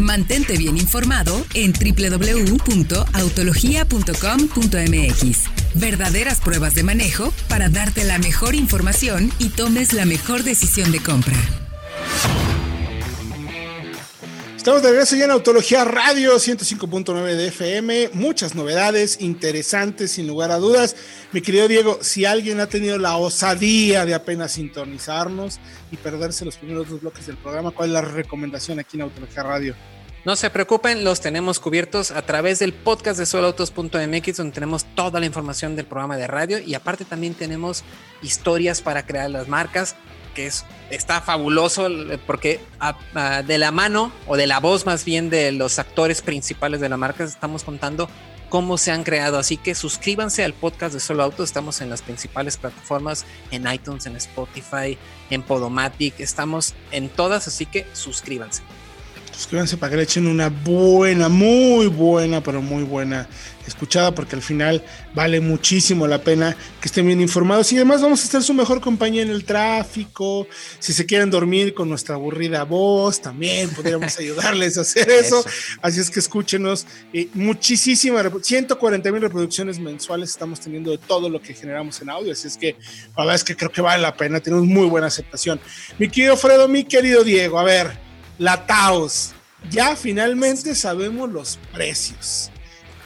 Mantente bien informado en www.autologia.com.mx. Verdaderas pruebas de manejo para darte la mejor información y tomes la mejor decisión de compra. Estamos de regreso ya en Autología Radio 105.9 de FM. Muchas novedades interesantes, sin lugar a dudas. Mi querido Diego, si alguien ha tenido la osadía de apenas sintonizarnos y perderse los primeros dos bloques del programa, ¿cuál es la recomendación aquí en Autología Radio? No se preocupen, los tenemos cubiertos a través del podcast de soloautos.mx, donde tenemos toda la información del programa de radio y aparte también tenemos historias para crear las marcas que es, está fabuloso porque de la mano o de la voz más bien de los actores principales de la marca estamos contando cómo se han creado. Así que suscríbanse al podcast de Solo Auto. Estamos en las principales plataformas, en iTunes, en Spotify, en Podomatic. Estamos en todas, así que suscríbanse suscríbanse para que le echen una buena, muy buena, pero muy buena escuchada, porque al final vale muchísimo la pena que estén bien informados. Y además vamos a estar su mejor compañía en el tráfico. Si se quieren dormir con nuestra aburrida voz, también podríamos ayudarles a hacer eso. Así es que escúchenos. Eh, muchísimas, 140 mil reproducciones mensuales estamos teniendo de todo lo que generamos en audio. Así es que la verdad es que creo que vale la pena. Tenemos muy buena aceptación. Mi querido Fredo, mi querido Diego, a ver la Taos. Ya finalmente sabemos los precios.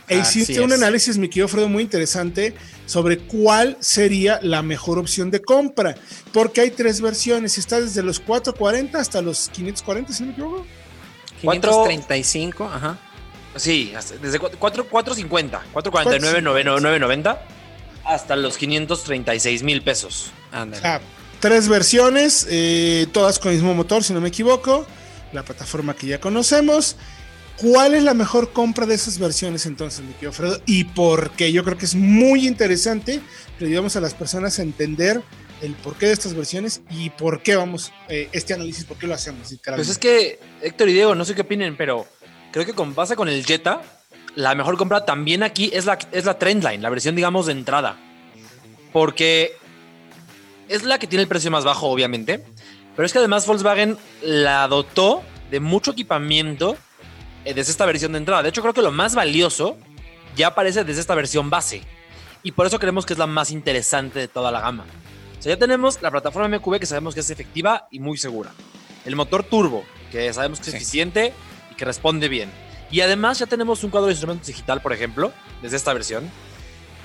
E hiciste un análisis, mi querido Fredo, muy interesante sobre cuál sería la mejor opción de compra. Porque hay tres versiones. Está desde los 440 hasta los 540, si no me equivoco. 535, ajá. Sí, desde 4, 450, 449, 990 hasta los 536 mil pesos. Ah, tres versiones, eh, todas con el mismo motor, si no me equivoco la plataforma que ya conocemos. ¿Cuál es la mejor compra de esas versiones entonces, mi Fredo? ¿Y por qué? Yo creo que es muy interesante que ayudemos a las personas a entender el porqué de estas versiones y por qué vamos, eh, este análisis, por qué lo hacemos. Pues es que, Héctor y Diego, no sé qué opinen, pero creo que con base con el Jetta, la mejor compra también aquí es la, es la Trendline, la versión, digamos, de entrada. Porque es la que tiene el precio más bajo, obviamente, pero es que además Volkswagen la dotó de mucho equipamiento eh, desde esta versión de entrada. De hecho, creo que lo más valioso ya aparece desde esta versión base. Y por eso creemos que es la más interesante de toda la gama. O sea, ya tenemos la plataforma MQB que sabemos que es efectiva y muy segura. El motor turbo, que sabemos que es eficiente y que responde bien. Y además ya tenemos un cuadro de instrumentos digital, por ejemplo, desde esta versión.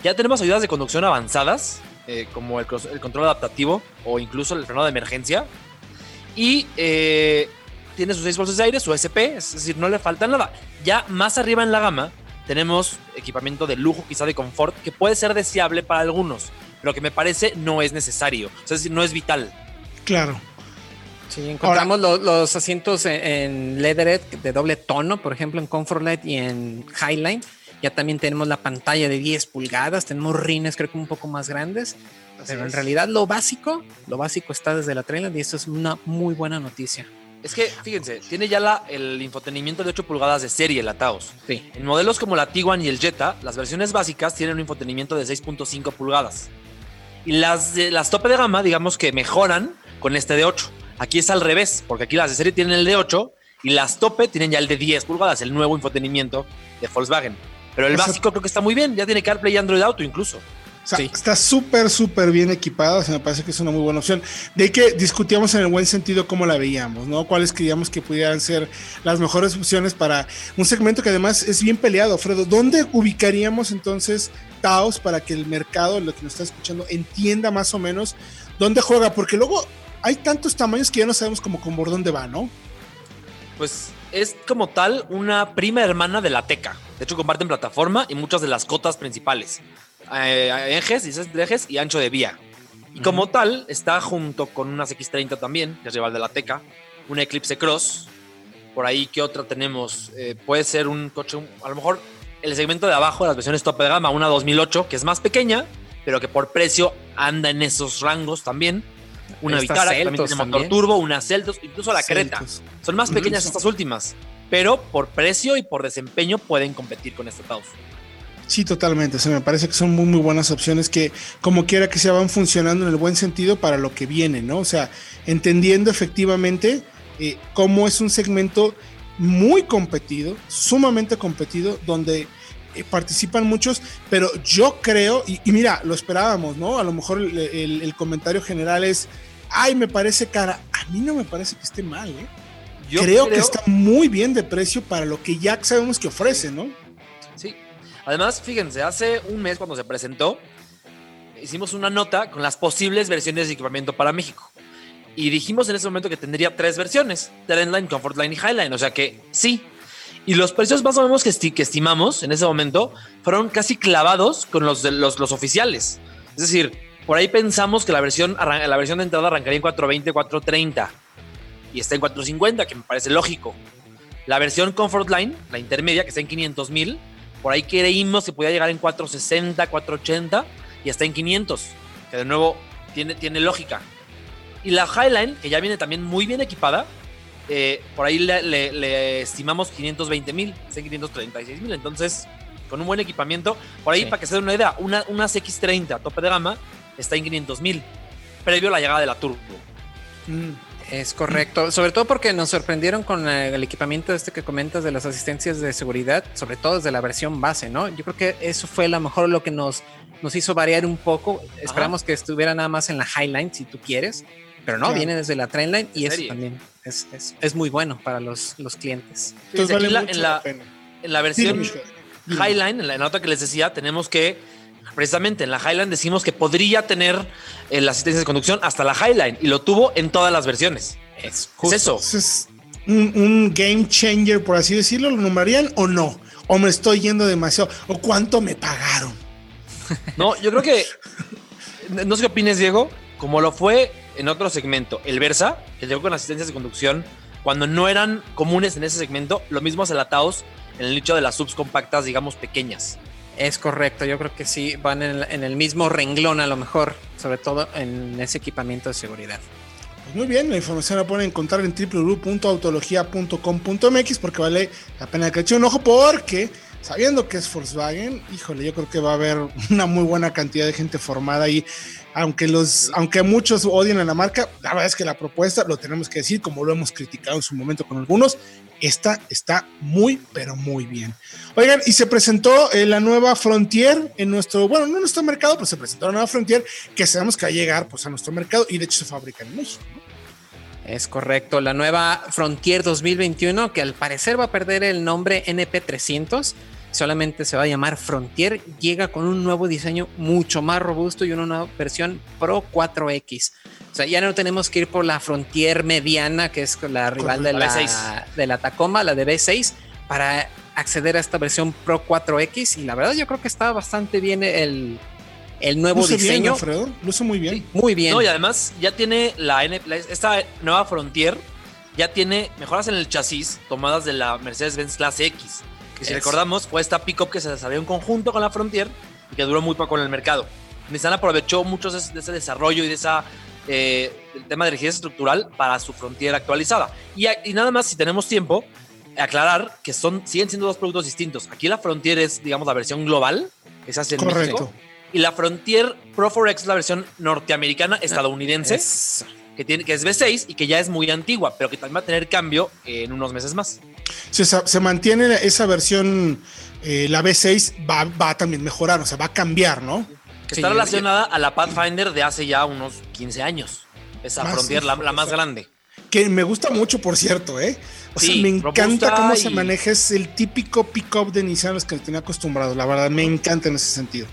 Ya tenemos ayudas de conducción avanzadas, eh, como el, el, control adaptativo o incluso el frenado de emergencia, y eh, tiene sus seis bolsas de aire, su SP, es decir, no le falta nada. Ya más arriba en la gama tenemos equipamiento de lujo, quizá de confort, que puede ser deseable para algunos, pero que me parece no es necesario, o sea, es decir, no es vital. Claro. Sí, encontramos los, asientos en, leatherette de doble tono, por ejemplo, en Comfort y en Highline. Ya también tenemos la pantalla de 10 pulgadas, tenemos rines creo que un poco más grandes pero en realidad lo básico, lo básico está desde la trailer y esto es una muy buena noticia. Es que, fíjense, tiene ya la, el infotenimiento de 8 pulgadas de serie, el Ataos. Sí. En modelos como la Tiguan y el Jetta, las versiones básicas tienen un infotenimiento de 6.5 pulgadas. Y las, las tope de gama, digamos que mejoran con este de 8. Aquí es al revés, porque aquí las de serie tienen el de 8 y las tope tienen ya el de 10 pulgadas, el nuevo infotenimiento de Volkswagen. Pero el básico creo que está muy bien, ya tiene CarPlay y Android Auto incluso. Está súper, súper bien equipada. O me parece que es una muy buena opción. De que discutíamos en el buen sentido cómo la veíamos, ¿no? Cuáles creíamos que pudieran ser las mejores opciones para un segmento que además es bien peleado, Fredo. ¿Dónde ubicaríamos entonces Taos para que el mercado, lo que nos está escuchando, entienda más o menos dónde juega? Porque luego hay tantos tamaños que ya no sabemos como por dónde va, ¿no? Pues es como tal una prima hermana de la Teca. De hecho, comparten plataforma y muchas de las cotas principales. Eh, ejes, ejes y ancho de vía. Y como tal, está junto con unas X30 también, que es rival de la Teca, un Eclipse Cross. Por ahí, ¿qué otra tenemos? Eh, puede ser un coche, a lo mejor el segmento de abajo de las versiones top de gama, una 2008, que es más pequeña, pero que por precio anda en esos rangos también. Una Vitara, que también tiene motor turbo, una Celtos, incluso la Creta. Son más pequeñas estas últimas, pero por precio y por desempeño pueden competir con este Taos. Sí, totalmente. se me parece que son muy, muy buenas opciones que, como quiera que se van funcionando en el buen sentido para lo que viene, ¿no? O sea, entendiendo efectivamente eh, cómo es un segmento muy competido, sumamente competido, donde eh, participan muchos, pero yo creo, y, mira, lo esperábamos, ¿no? A lo mejor el, comentario general es, ay, me parece cara. A mí no me parece que esté mal, ¿eh? Yo creo, que está muy bien de precio para lo que ya sabemos que ofrece, ¿no? Sí. Además, fíjense, hace un mes cuando se presentó, hicimos una nota con las posibles versiones de equipamiento para México. Y dijimos en ese momento que tendría tres versiones, Trendline, Comfortline y Highline. O sea que sí. Y los precios más o menos que, estimamos en ese momento fueron casi clavados con los, de, los, oficiales. Es decir, por ahí pensamos que la versión, la versión de entrada arrancaría en 420, 430 y está en 450, que me parece lógico. La versión Comfortline, la intermedia, que está en 500 mil, por ahí creímos que podía llegar en 460, 480 y está en 500, que de nuevo tiene, tiene lógica. Y la Highline, que ya viene también muy bien equipada, eh, por ahí le, estimamos 520 mil, 536 mil. Entonces, con un buen equipamiento, por ahí, para que se den una idea, una, una CX30 tope de gama está en 500 mil, previo a la llegada de la Turbo. Mm, es correcto, sobre todo porque nos sorprendieron con el equipamiento este que comentas de las asistencias de seguridad, sobre todo desde la versión base, ¿no? Yo creo que eso fue a lo mejor lo que nos, nos hizo variar un poco. Esperamos que estuviera nada más en la Highline, si tú quieres, pero no, viene desde la Trendline y eso también es, es, es, muy bueno para los, los clientes. Entonces, en, la, en, la, versión Highline, en la nota que les decía, tenemos que, precisamente en la Highline decimos que podría tener eh, la asistencia de conducción hasta la Highline y lo tuvo en todas las versiones. Es, eso. Es un, un, game changer, por así decirlo, ¿lo nombrarían o no? ¿O me estoy yendo demasiado? ¿O cuánto me pagaron? No, yo creo que, no sé qué opines, Diego, como lo fue en otro segmento, el Versa, que llegó con asistencias de conducción, cuando no eran comunes en ese segmento, lo mismo hace en el nicho de las subs compactas, digamos, pequeñas. Es correcto, yo creo que sí, van en el, mismo renglón a lo mejor, sobre todo en ese equipamiento de seguridad. Pues muy bien, la información la pueden encontrar en www.autologia.com.mx porque vale la pena que eche un ojo porque sabiendo que es Volkswagen, híjole, yo creo que va a haber una muy buena cantidad de gente formada ahí aunque los, aunque muchos odien a la marca, la verdad es que la propuesta, lo tenemos que decir, como lo hemos criticado en su momento con algunos, esta está muy, pero muy bien. Oigan, y se presentó eh, la nueva Frontier en nuestro, bueno, no en nuestro mercado, pero se presentó la nueva Frontier que sabemos que va a llegar pues, a nuestro mercado y de hecho se fabrica en México. Es correcto, la nueva Frontier 2021 que al parecer va a perder el nombre NP300 solamente se va a llamar Frontier, llega con un nuevo diseño mucho más robusto y una nueva versión Pro 4X. O sea, ya no tenemos que ir por la Frontier mediana, que es la rival de la, de la Tacoma, la de B6, para acceder a esta versión Pro 4X. Y la verdad, yo creo que está bastante bien el, el nuevo diseño. Bien, Luce muy bien. muy bien. y además ya tiene la, esta nueva Frontier, ya tiene mejoras en el chasis tomadas de la Mercedes-Benz Clase X que si recordamos fue esta pickup que se desarrolló en conjunto con la Frontier y que duró muy poco en el mercado. Nissan aprovechó mucho de ese desarrollo y de esa eh, el tema de rigidez estructural para su Frontier actualizada. Y, nada más, si tenemos tiempo, aclarar que son, siguen siendo dos productos distintos. Aquí la Frontier es, digamos, la versión global que se hace en México. Y la Frontier Pro 4X es la versión norteamericana estadounidense. Que, tiene, que es V6 y que ya es muy antigua, pero que también va a tener cambio en unos meses más se, mantiene esa versión, eh, la B6 va, va, a también mejorar, o sea, va a cambiar, ¿no? Que está relacionada a la Pathfinder de hace ya unos 15 años. Esa Frontier, la, más grande. Que me gusta mucho, por cierto, ¿eh? O sea, me encanta cómo se maneja. Es el típico pick-up de Nissan los que tenía acostumbrado. La verdad, me encanta en ese sentido.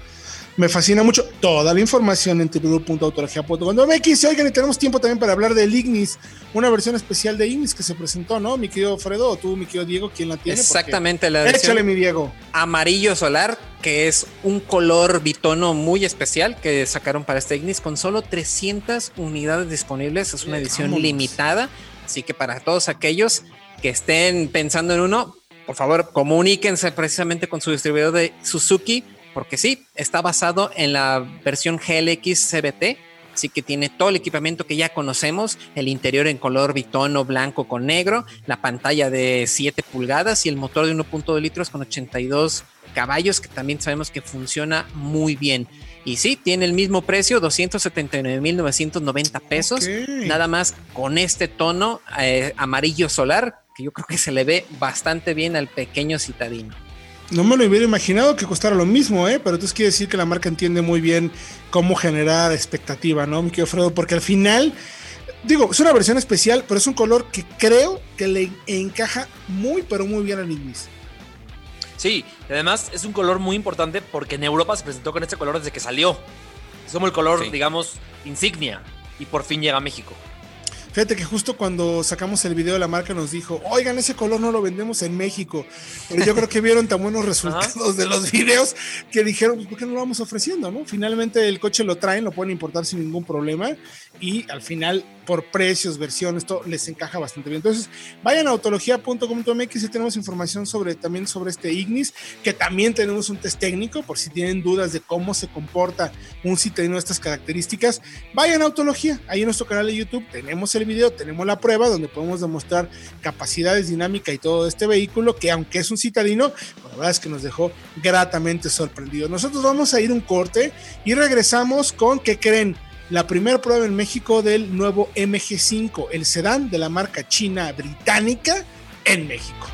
Me fascina mucho toda la información en www.autologia.com.mx. Y oigan, y tenemos tiempo también para hablar del Ignis, una versión especial de Ignis que se presentó, ¿no? Mi querido Fredo, o tú, mi querido Diego, ¿quién la tiene? Exactamente, la versión. Échale, mi Diego. Amarillo solar, que es un color bitono muy especial que sacaron para este Ignis con solo 300 unidades disponibles. Es una edición limitada. Así que para todos aquellos que estén pensando en uno, por favor, comuníquense precisamente con su distribuidor de Suzuki porque sí, está basado en la versión GLX CBT, así que tiene todo el equipamiento que ya conocemos, el interior en color bitono blanco con negro, la pantalla de 7 pulgadas y el motor de 1.2 litros con 82 caballos que también sabemos que funciona muy bien. Y sí, tiene el mismo precio, 279.990 pesos, nada más con este tono eh, amarillo solar que yo creo que se le ve bastante bien al pequeño citadino. No me lo hubiera imaginado que costara lo mismo, ¿eh? Pero entonces quiere decir que la marca entiende muy bien cómo generar expectativa, ¿no, mi querido Fredo? Porque al final, digo, es una versión especial, pero es un color que creo que le encaja muy, pero muy bien al Ignis. Sí, además es un color muy importante porque en Europa se presentó con este color desde que salió. Es como el color, digamos, insignia. Y por fin llega a México. Fíjate que justo cuando sacamos el video, la marca nos dijo, oigan, ese color no lo vendemos en México. Pero yo creo que vieron tan buenos resultados de los videos que dijeron, pues, ¿por qué no lo vamos ofreciendo? ¿no? Finalmente el coche lo traen, lo pueden importar sin ningún problema y al final por precios, versiones, esto les encaja bastante bien. Entonces, vayan a autología.com.mx y tenemos información sobre también sobre este Ignis, que también tenemos un test técnico por si tienen dudas de cómo se comporta un citadino de estas características. Vayan a Autología, ahí en nuestro canal de YouTube tenemos el video, tenemos la prueba donde podemos demostrar capacidades, dinámica y todo de este vehículo, que aunque es un citadino, la verdad es que nos dejó gratamente sorprendidos. Nosotros vamos a ir un corte y regresamos con, ¿qué creen? La primera prueba en México del nuevo MG5, el sedán de la marca china británica en México.